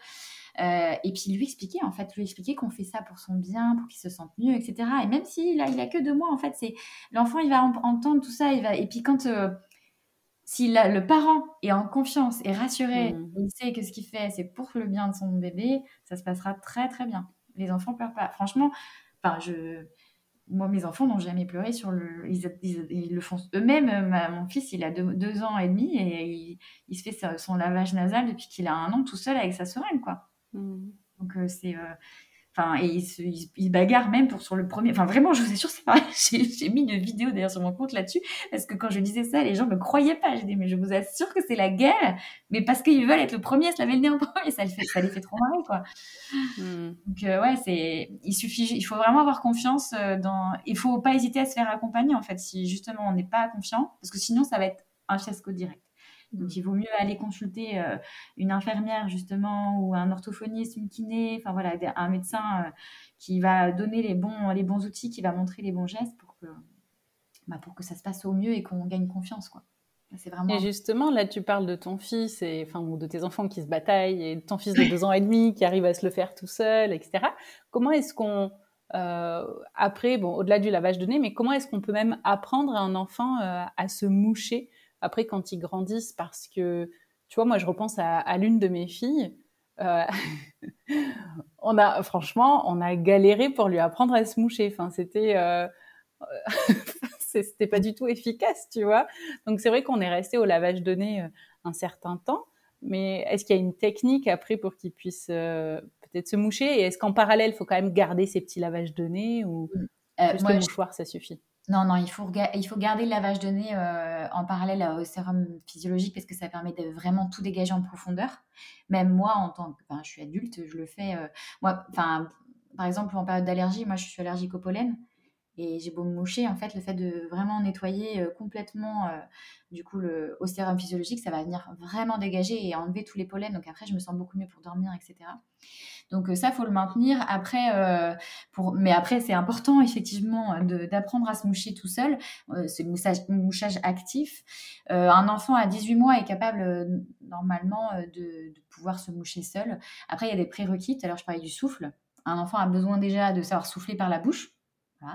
Euh, et puis lui expliquer, en fait, lui expliquer qu'on fait ça pour son bien, pour qu'il se sente mieux, etc. Et même s'il a, il a que deux mois, en fait, c'est l'enfant, il va entendre tout ça. Il va... Et puis quand euh, si le parent est en confiance et rassuré, mmh. il sait que ce qu'il fait, c'est pour le bien de son bébé, ça se passera très très bien. Les enfants pleurent pas. Franchement, enfin, je moi, mes enfants n'ont jamais pleuré sur le. Ils, le font eux-mêmes. mon fils, il a deux, ans et demi et il, se fait son lavage nasal depuis qu'il a un an tout seul avec sa seringue, quoi. Mmh. Donc, euh, c'est. Euh, Enfin, et ils se, ils, bagarrent même pour sur le premier. Enfin, vraiment, je vous assure, c'est pareil. [laughs] J'ai mis une vidéo d'ailleurs sur mon compte là-dessus, parce que quand je disais ça, les gens me croyaient pas. J'ai dit, mais je vous assure que c'est la guerre, mais parce qu'ils veulent être le premier à se laver le nez en premier, ça, fait, ça les fait trop marrer, quoi. Hmm. Donc, euh, ouais, c'est, il suffit, il faut vraiment avoir confiance euh, dans, il faut pas hésiter à se faire accompagner, en fait, si justement on n'est pas confiant, parce que sinon, ça va être un fiasco direct. Donc, il vaut mieux aller consulter euh, une infirmière, justement, ou un orthophoniste, une kiné, enfin voilà, un médecin euh, qui va donner les bons, les bons outils, qui va montrer les bons gestes pour que, bah, pour que ça se passe au mieux et qu'on gagne confiance, quoi. C'est vraiment... Et justement, là, tu parles de ton fils, et, enfin, ou de tes enfants qui se bataillent, et de ton fils de deux ans et demi qui arrive à se le faire tout seul, etc. Comment est-ce qu'on... Euh, après, bon, au-delà du lavage de nez, mais comment est-ce qu'on peut même apprendre à un enfant à se moucher après quand ils grandissent parce que tu vois moi je repense à, l'une de mes filles euh, [laughs] on a franchement on a galéré pour lui apprendre à se moucher. Enfin c'était euh, [laughs] c'était pas du tout efficace tu vois. Donc c'est vrai qu'on est resté au lavage de nez euh, un certain temps. Mais est-ce qu'il y a une technique après pour qu'il puisse peut-être se moucher? Et est-ce qu'en parallèle il faut quand même garder ces petits lavages de nez ou juste moi, le mouchoir ça suffit? Non, non, il faut, il faut garder le lavage de nez euh, en parallèle au sérum physiologique parce que ça permet de vraiment tout dégager en profondeur. Même moi, en tant que, je suis adulte, je le fais. Euh, moi, par exemple, en période d'allergie, moi, je suis allergique au pollen. Et j'ai beau me moucher, en fait, le fait de vraiment nettoyer euh, complètement, euh, du coup, le, au sérum physiologique, ça va venir vraiment dégager et enlever tous les pollens. Donc après, je me sens beaucoup mieux pour dormir, etc. Donc euh, ça, faut le maintenir. Après, pour, mais après, c'est important effectivement d'apprendre à se moucher tout seul. c'est le mouchage, actif. un enfant à 18 mois est capable normalement de, pouvoir se moucher seul. Après, il y a des prérequis. Alors, je parlais du souffle. Un enfant a besoin déjà de savoir souffler par la bouche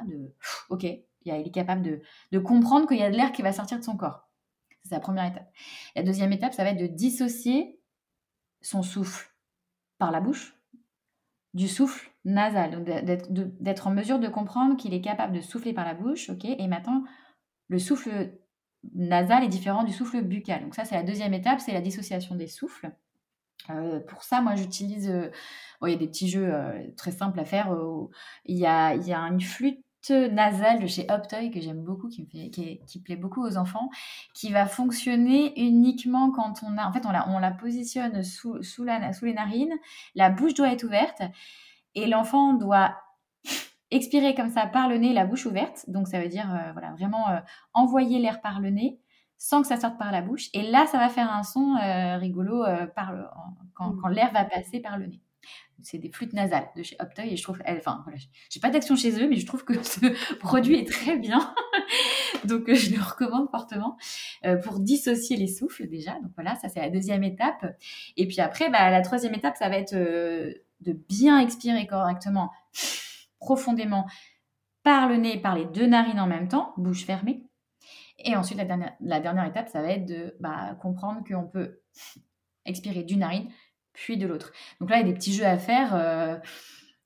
de OK, il est capable de, de comprendre qu'il y a de l'air qui va sortir de son corps. C'est la première étape. La deuxième étape, ça va être de dissocier son souffle par la bouche du souffle nasal. d'être en mesure de comprendre qu'il est capable de souffler par la bouche, ok, et maintenant le souffle nasal est différent du souffle buccal. Donc ça, c'est la deuxième étape, c'est la dissociation des souffles. Euh, pour ça, moi, j'utilise. Euh, il y a des petits jeux euh, très simples à faire. Il y, a, une flûte nasale de chez Optoy que j'aime beaucoup, qui, plaît beaucoup aux enfants, qui va fonctionner uniquement quand on a. En fait, on la, on la positionne sous, sous les narines. La bouche doit être ouverte et l'enfant doit expirer comme ça par le nez, la bouche ouverte. Donc, ça veut dire voilà, vraiment envoyer l'air par le nez sans que ça sorte par la bouche. Et là, ça va faire un son euh, rigolo euh, par mmh. quand, l'air va passer par le nez. C'est des flûtes nasales de chez Optoy et je trouve, enfin, voilà, j'ai pas d'action chez eux, mais je trouve que [laughs] ce produit est très bien. [laughs] donc, euh, je le recommande fortement pour dissocier les souffles déjà. Donc voilà, ça c'est la deuxième étape. Et puis après, bah, la troisième étape, ça va être de bien expirer correctement, profondément, par le nez, par les deux narines en même temps, bouche fermée. Et ensuite, la dernière, la dernière étape, ça va être de bah, comprendre qu'on peut expirer d'une narine, puis de l'autre. Donc là, il y a des petits jeux à faire. Euh,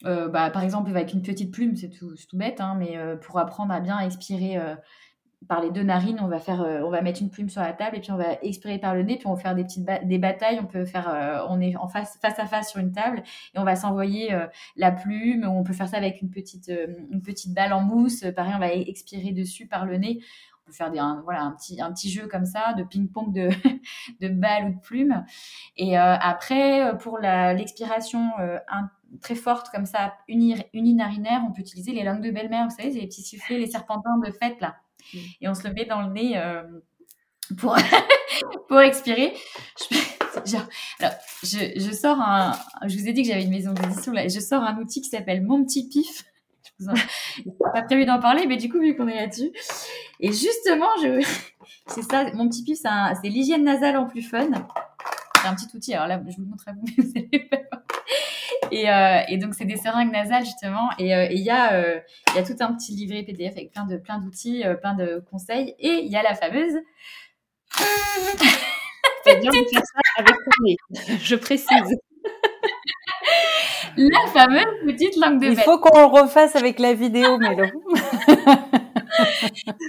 euh, bah, par exemple, avec une petite plume, c'est tout, bête, hein, mais euh, pour apprendre à bien expirer par les deux narines, on va faire, on va mettre une plume sur la table et puis on va expirer par le nez, puis on va faire des petites des batailles. On peut faire, on est en face, face à face sur une table et on va s'envoyer la plume. On peut faire ça avec une petite, une petite balle en mousse. Pareil, on va expirer dessus par le nez peut faire des, un, voilà, un, petit, un petit jeu comme ça, de ping-pong de, [laughs] de balles ou de plumes. Et euh, après, euh, pour l'expiration euh, très forte comme ça, uninarinaire, on peut utiliser les langues de belle-mère, vous savez, les petits sifflets, les serpentins de fête là. Et on se le met dans le nez pour, [laughs] pour expirer. Je, alors, je, je, sors un. Je vous ai dit que j'avais une maison d'édition là, et je sors un outil qui s'appelle Mon Petit Pif. [laughs] Je n'ai pas prévu d'en parler, mais du coup, vu qu'on est là-dessus. Et justement, je... [laughs] c'est ça, mon petit pif, c'est l'hygiène nasale en plus fun. C'est un petit outil, alors là, je vous montre à vous, [laughs] mais vous allez et, euh, et, donc, c'est des seringues nasales, justement. Et euh, il y, a, euh, tout un petit livret PDF avec plein de plein d'outils, euh, plein de conseils. Et il y a la fameuse... Je précise la fameuse petite langue de Il faut qu'on le refasse avec la vidéo, Mélo.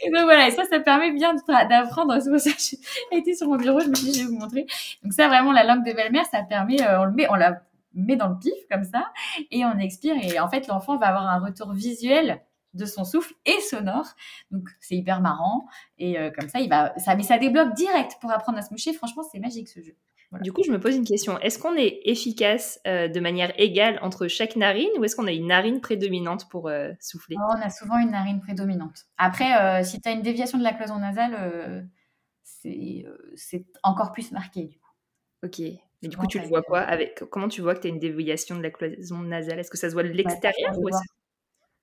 et donc voilà, et ça, ça permet bien d'apprendre. [laughs] C'est pour ça que j'ai été sur mon bureau, je me suis dit, je vais vous montrer. Donc ça, vraiment, la langue de belle-mère, ça permet, euh, on le met, on la met dans le pif comme ça et on expire. Et en fait, l'enfant va avoir un retour visuel de son souffle et sonore. Donc c'est hyper marrant. Et euh, comme ça, il va, ça, mais ça débloque direct pour apprendre à se moucher. Franchement, c'est magique ce jeu. Du coup, je me pose une question. Est-ce qu'on est efficace euh, de manière égale entre chaque narine ou est-ce qu'on a une narine prédominante pour euh, souffler? Oh, On a souvent une narine prédominante. Après, si tu as une déviation de la cloison nasale, c'est encore plus marqué du coup. Ok. Mais du coup, tu le vois quoi avec... Comment tu vois que tu as une déviation de la cloison nasale? Est-ce que ça se voit de l'extérieur ou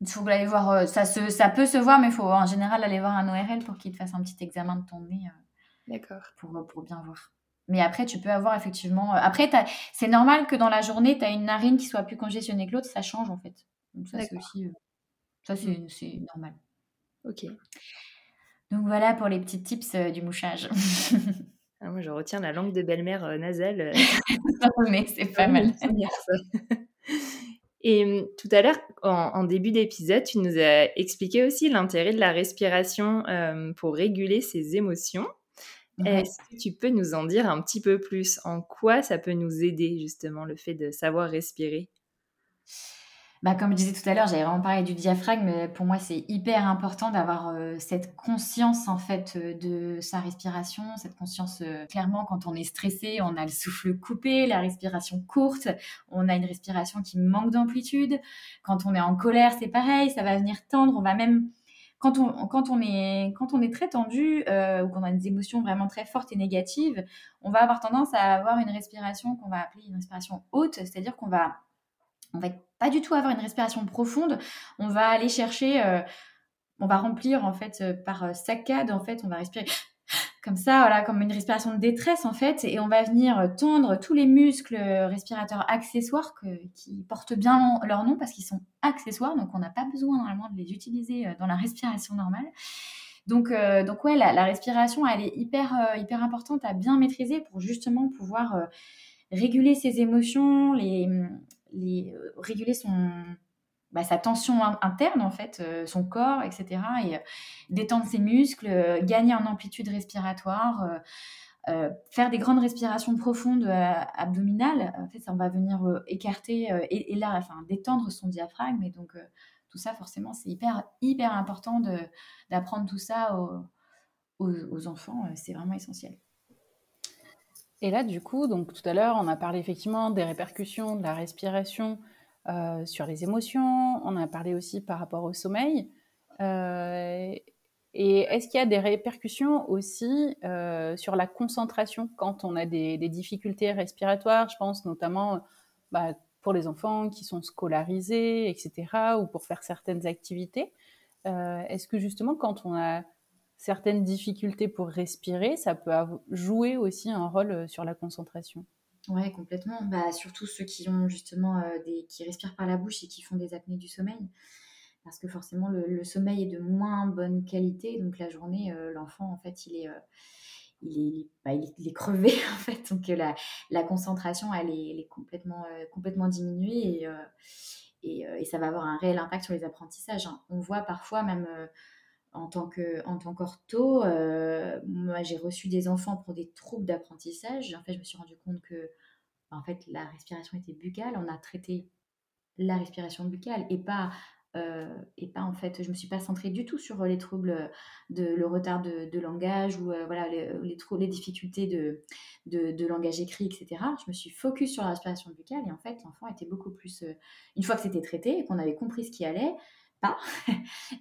il faut aller voir, euh, ça, se, ça peut se voir, mais il faut en général aller voir un ORL pour qu'il te fasse un petit examen de ton nez. Euh, D'accord. Pour, euh, pour bien voir. Mais après, tu peux avoir effectivement. Après, c'est normal que dans la journée, tu as une narine qui soit plus congestionnée que l'autre, ça change en fait. Donc, ça, c'est aussi. Ça, mm. c'est normal. Ok. Donc voilà pour les petits tips du mouchage. [laughs] Ah, moi, je retiens la langue de belle-mère nasale. [laughs] mais c'est pas mal. [laughs] Et mmh, tout à l'heure, en, début d'épisode, tu nous as expliqué aussi l'intérêt de la respiration pour réguler ses émotions. Est-ce que tu peux nous en dire un petit peu plus? En quoi ça peut nous aider justement le fait de savoir respirer? Bah, comme je disais tout à l'heure, j'avais vraiment parlé du diaphragme, mais pour moi, c'est hyper important d'avoir euh, cette conscience en fait euh, de sa respiration, cette conscience euh, clairement quand on est stressé, on a le souffle coupé, la respiration courte, on a une respiration qui manque d'amplitude. Quand on est en colère, c'est pareil, ça va venir tendre, on va même quand on, est, très tendu ou qu'on a des émotions vraiment très fortes et négatives, on va avoir tendance à avoir une respiration qu'on va appeler une respiration haute, c'est-à-dire qu'on va va pas du tout avoir une respiration profonde. On va aller chercher, euh, on va remplir en fait euh, par euh, saccade. En fait, on va respirer comme ça, voilà, comme une respiration de détresse en fait, et on va venir tendre tous les muscles respirateurs accessoires qui portent bien leur nom parce qu'ils sont accessoires, donc on n'a pas besoin normalement de les utiliser dans la respiration normale. Donc, donc ouais, la, respiration, elle est hyper, hyper importante à bien maîtriser pour justement pouvoir réguler ses émotions, les, euh, réguler son, bah, sa tension interne, en fait, euh, son corps, etc. Et euh, détendre ses muscles, gagner en amplitude respiratoire, faire des grandes respirations profondes abdominales. En fait, ça, on va venir écarter et, là, enfin, détendre son diaphragme. Et donc, tout ça, forcément, c'est hyper, hyper important d'apprendre tout ça aux enfants. c'est vraiment essentiel. Et là, du coup, donc tout à l'heure, on a parlé effectivement des répercussions de la respiration euh, sur les émotions. On a parlé aussi par rapport au sommeil. Euh, et est-ce qu'il y a des répercussions aussi euh, sur la concentration quand on a des, difficultés respiratoires? Je pense notamment bah, pour les enfants qui sont scolarisés, etc., ou pour faire certaines activités. est-ce que justement, quand on a certaines difficultés pour respirer, ça peut jouer aussi un rôle sur la concentration? Ouais, complètement. Bah, surtout ceux qui ont justement euh, des, qui respirent par la bouche et qui font des apnées du sommeil. Parce que forcément, le, sommeil est de moins bonne qualité. Donc la journée, euh, l'enfant, en fait, il est, il, est, bah, il, est, crevé, [laughs] en fait. Donc la, la concentration, elle est, elle est complètement, complètement diminuée. Et, et, ça va avoir un réel impact sur les apprentissages. Hein. On voit parfois même en tant que en tant qu'ortho, euh, moi j'ai reçu des enfants pour des troubles d'apprentissage. En fait, je me suis rendu compte que en fait la respiration était buccale. On a traité la respiration buccale et pas euh, et pas en fait, je me suis pas centrée du tout sur les troubles de le retard de, langage ou euh, voilà les, les, les difficultés de, de, langage écrit, etc. Je me suis focus sur la respiration buccale et en fait l'enfant était beaucoup plus une fois que c'était traité et qu'on avait compris ce qui allait, [laughs]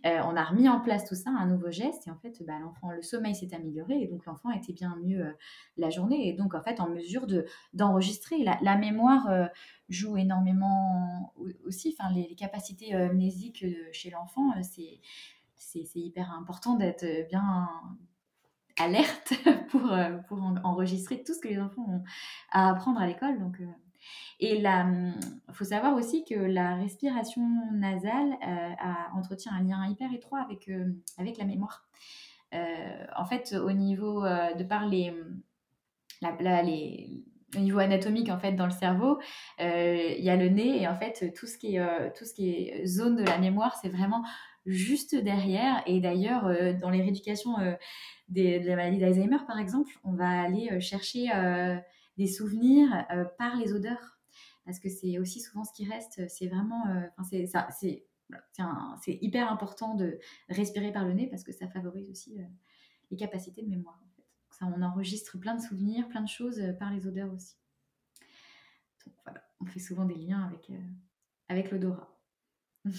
Euh, on a remis en place tout ça, un nouveau geste, et en fait, bah, l'enfant, le sommeil s'est amélioré, et donc l'enfant était bien mieux euh, la journée, et donc en fait en mesure de d'enregistrer. La, mémoire euh, joue énormément aussi, enfin les, capacités mnésiques chez l'enfant, c'est c'est hyper important d'être bien alerte [laughs] pour, pour enregistrer tout ce que les enfants ont à apprendre à l'école. Donc, et il hum, faut savoir aussi que la respiration nasale euh, entretient un lien hyper étroit avec, euh, avec la mémoire. Euh, en fait, au niveau de par les, les, au niveau anatomique en fait dans le cerveau, il y a le nez et en fait tout ce qui est tout ce qui est zone de la mémoire, c'est vraiment juste derrière. Et d'ailleurs, dans les rééducations des, de la maladie d'Alzheimer, par exemple, on va aller chercher des souvenirs par les odeurs parce que c'est aussi souvent ce qui reste. C'est vraiment, enfin c'est hyper important de respirer par le nez parce que ça favorise aussi les capacités de mémoire. Ça, on enregistre plein de souvenirs, plein de choses par les odeurs aussi. Donc voilà, on fait souvent des liens avec, avec l'odorat. [laughs]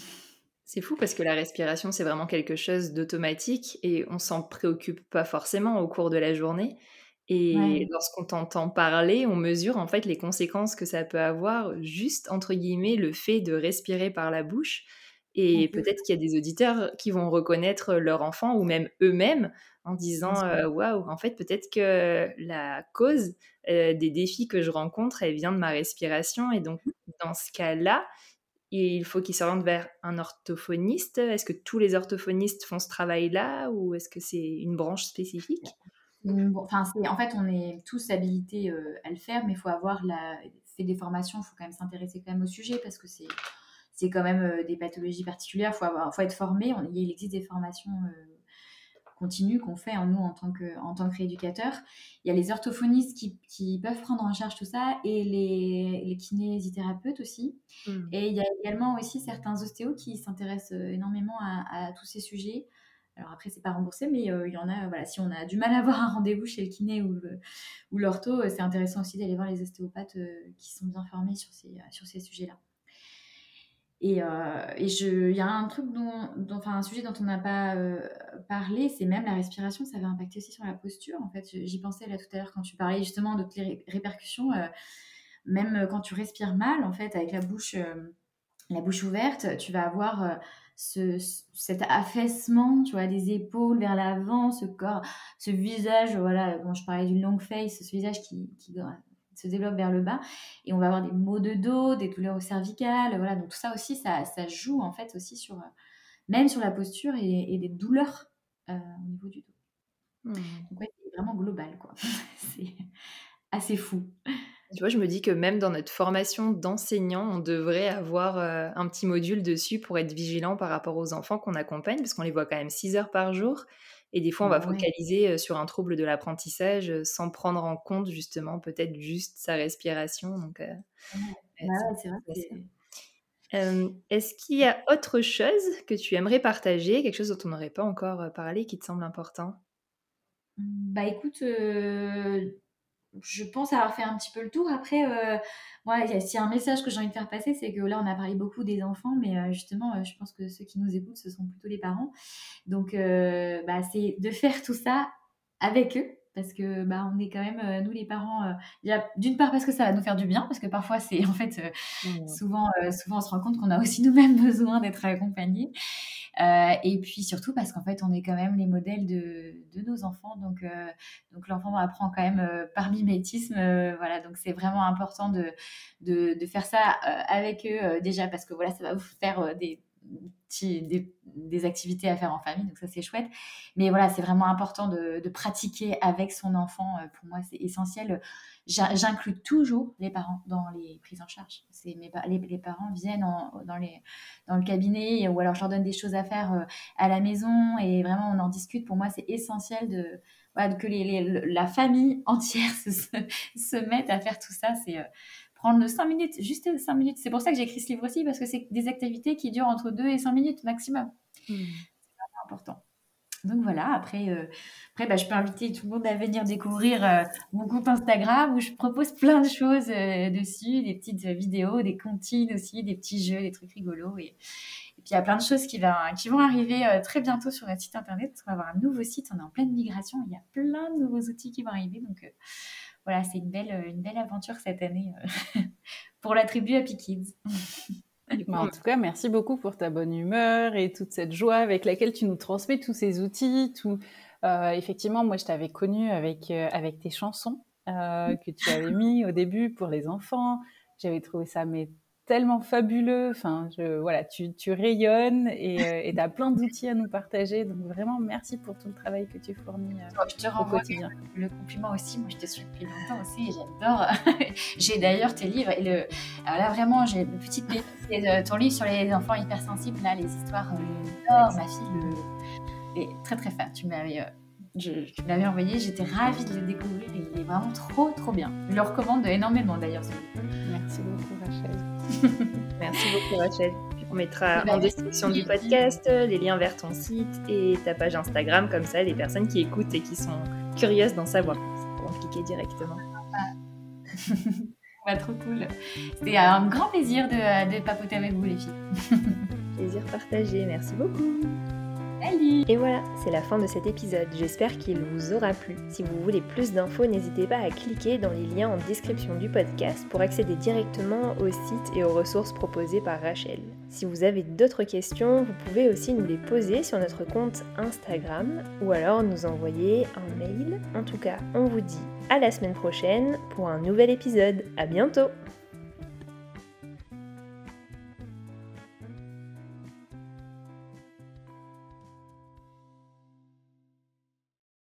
C'est fou parce que la respiration, c'est vraiment quelque chose d'automatique et on s'en préoccupe pas forcément au cours de la journée. Et lorsqu'on t'entend parler, on mesure en fait les conséquences que ça peut avoir juste entre guillemets le fait de respirer par la bouche. Et peut-être qu'il y a des auditeurs qui vont reconnaître leur enfant ou même eux-mêmes en disant waouh, en fait peut-être que la cause des défis que je rencontre, elle vient de ma respiration. Et donc dans ce cas-là, il faut qu'ils s'orientent vers un orthophoniste. Est-ce que tous les orthophonistes font ce travail-là ou est-ce que c'est une branche spécifique? Mmh, En fait, on est tous habilités euh, à le faire, mais il faut avoir la, fait des formations, il faut quand même s'intéresser quand même au sujet parce que c'est c'est quand même euh, des pathologies particulières, il faut, faut être formé. il existe des formations euh, continue qu'on fait en nous en tant que, en tant que rééducateur. Il y a les orthophonistes qui, qui, peuvent prendre en charge tout ça et les, les kinésithérapeutes aussi. Hmm. Et il y a également aussi certains ostéos qui s'intéressent énormément à, tous ces sujets. Alors après, c'est pas remboursé, mais euh, il y en a, voilà, si on a du mal à avoir un rendez-vous chez le kiné ou, l'ortho, euh, c'est intéressant aussi d'aller voir les ostéopathes qui sont bien formés sur ces, sur ces sujets-là. Et euh, il y a un truc dont, enfin un sujet dont on n'a pas euh, parlé, c'est même la respiration, ça va impacter aussi sur la posture. En fait, j'y pensais là tout à l'heure quand tu parlais justement de toutes les répercussions. Euh, même quand tu respires mal, en fait, avec la bouche, la bouche ouverte, tu vas avoir ce, cet affaissement, tu vois, des épaules vers l'avant, ce corps, ce visage, voilà, quand je parlais d'une long face, ce visage qui, qui se développe vers le bas et on va avoir des maux de dos, des douleurs au cervical, voilà. Donc tout ça aussi, ça, ça joue en fait aussi sur, euh, même sur la posture et, des douleurs euh, au niveau du dos. Mmh. Donc ouais, c'est vraiment global quoi. [laughs] c'est assez fou. Tu vois, je me dis que même dans notre formation d'enseignant, on devrait avoir euh, un petit module dessus pour être vigilant par rapport aux enfants qu'on accompagne, parce qu'on les voit quand même 6 heures par jour. Et des fois, on va focaliser sur un trouble de l'apprentissage sans prendre en compte justement peut-être juste sa respiration. Donc, Est-ce qu'il y a autre chose que tu aimerais partager, quelque chose dont on n'aurait pas encore parlé, qui te semble important? Bah écoute, je pense avoir fait un petit peu le tour. Après, euh, moi, s'il y a un message que j'ai envie de faire passer, c'est que là, on a parlé beaucoup des enfants, mais euh, justement, euh, je pense que ceux qui nous écoutent, ce sont plutôt les parents. Donc, bah, c'est de faire tout ça avec eux. Parce que bah, on est quand même, nous les parents, d'une part parce que ça va nous faire du bien, parce que parfois c'est en fait, mmh. souvent, souvent on se rend compte qu'on a aussi nous-mêmes [laughs] besoin d'être accompagnés. Euh, et puis surtout parce qu'en fait, on est quand même les modèles de, de nos enfants. Donc, euh, donc l'enfant apprend quand même euh, par mimétisme. voilà, donc c'est vraiment important de, de, de faire ça avec eux déjà parce que voilà, ça va vous faire des des, activités à faire en famille, donc ça c'est chouette. Mais voilà, c'est vraiment important de, pratiquer avec son enfant. Pour moi, c'est essentiel. J'inclus toujours les parents dans les prises en charge. Mes, les, les, parents viennent dans, le cabinet ou alors je leur donne des choses à faire euh, à la maison et vraiment on en discute. Pour moi, c'est essentiel de, que la famille [laughs] entière se, se, mette à faire tout ça. C'est euh, prendre 5 minutes, juste 5 minutes. C'est pour ça que j'ai écrit ce livre aussi parce que c'est des activités qui durent entre 2 et 5 minutes maximum. Mmh. C'est important. Donc voilà, après, euh, après bah, je peux inviter tout le monde à venir découvrir euh, mon compte Instagram où je propose plein de choses euh, dessus, des petites vidéos, des comptines aussi, des petits jeux, des trucs rigolos. Et, puis il y a plein de choses qui, va, qui vont arriver très bientôt sur notre site internet qu'on va avoir un nouveau site, on est en pleine migration, il y a plein de nouveaux outils qui vont arriver. Donc voilà, c'est une belle, une belle aventure cette année [laughs] pour la tribu Happy Kids. [laughs] Bah, en tout cas, merci beaucoup pour ta bonne humeur et toute cette joie avec laquelle tu nous transmets tous ces outils. Tout, euh, effectivement, moi, je t'avais connu avec euh, avec tes chansons euh, que tu avais mis au début pour les enfants. J'avais trouvé ça mais tellement fabuleux. Enfin, je, voilà, tu, tu rayonnes et tu as plein d'outils à nous partager. Donc vraiment, merci pour tout le travail que tu fournis je te au quotidien. Le compliment aussi. Moi, je te suis depuis longtemps aussi j'adore. [laughs] j'ai d'ailleurs tes livres. Et le, alors là, vraiment, j'ai une petite pépite. Ton livre sur les enfants hypersensibles, là, les histoires. J'adore, ma fille, le, est très très fan. Tu m'avais je, tu l'avais envoyé, j'étais ravie de le découvrir et il est vraiment trop trop bien. Je le recommande énormément d'ailleurs. Merci beaucoup Rachel. [laughs] Merci beaucoup Rachel. On mettra en description du podcast les liens vers ton site et ta page Instagram, comme ça les personnes qui écoutent et qui sont curieuses d'en savoir pourront cliquer directement. [laughs] bah, trop cool. C'était un grand plaisir de, de papoter avec vous les filles. [laughs] plaisir partagé, merci beaucoup. Et voilà, c'est la fin de cet épisode. J'espère qu'il vous aura plu. Si vous voulez plus d'infos, n'hésitez pas à cliquer dans les liens en description du podcast pour accéder directement au site et aux ressources proposées par Rachel. Si vous avez d'autres questions, vous pouvez aussi nous les poser sur notre compte Instagram ou alors nous envoyer un mail. En tout cas, on vous dit à la semaine prochaine pour un nouvel épisode. À bientôt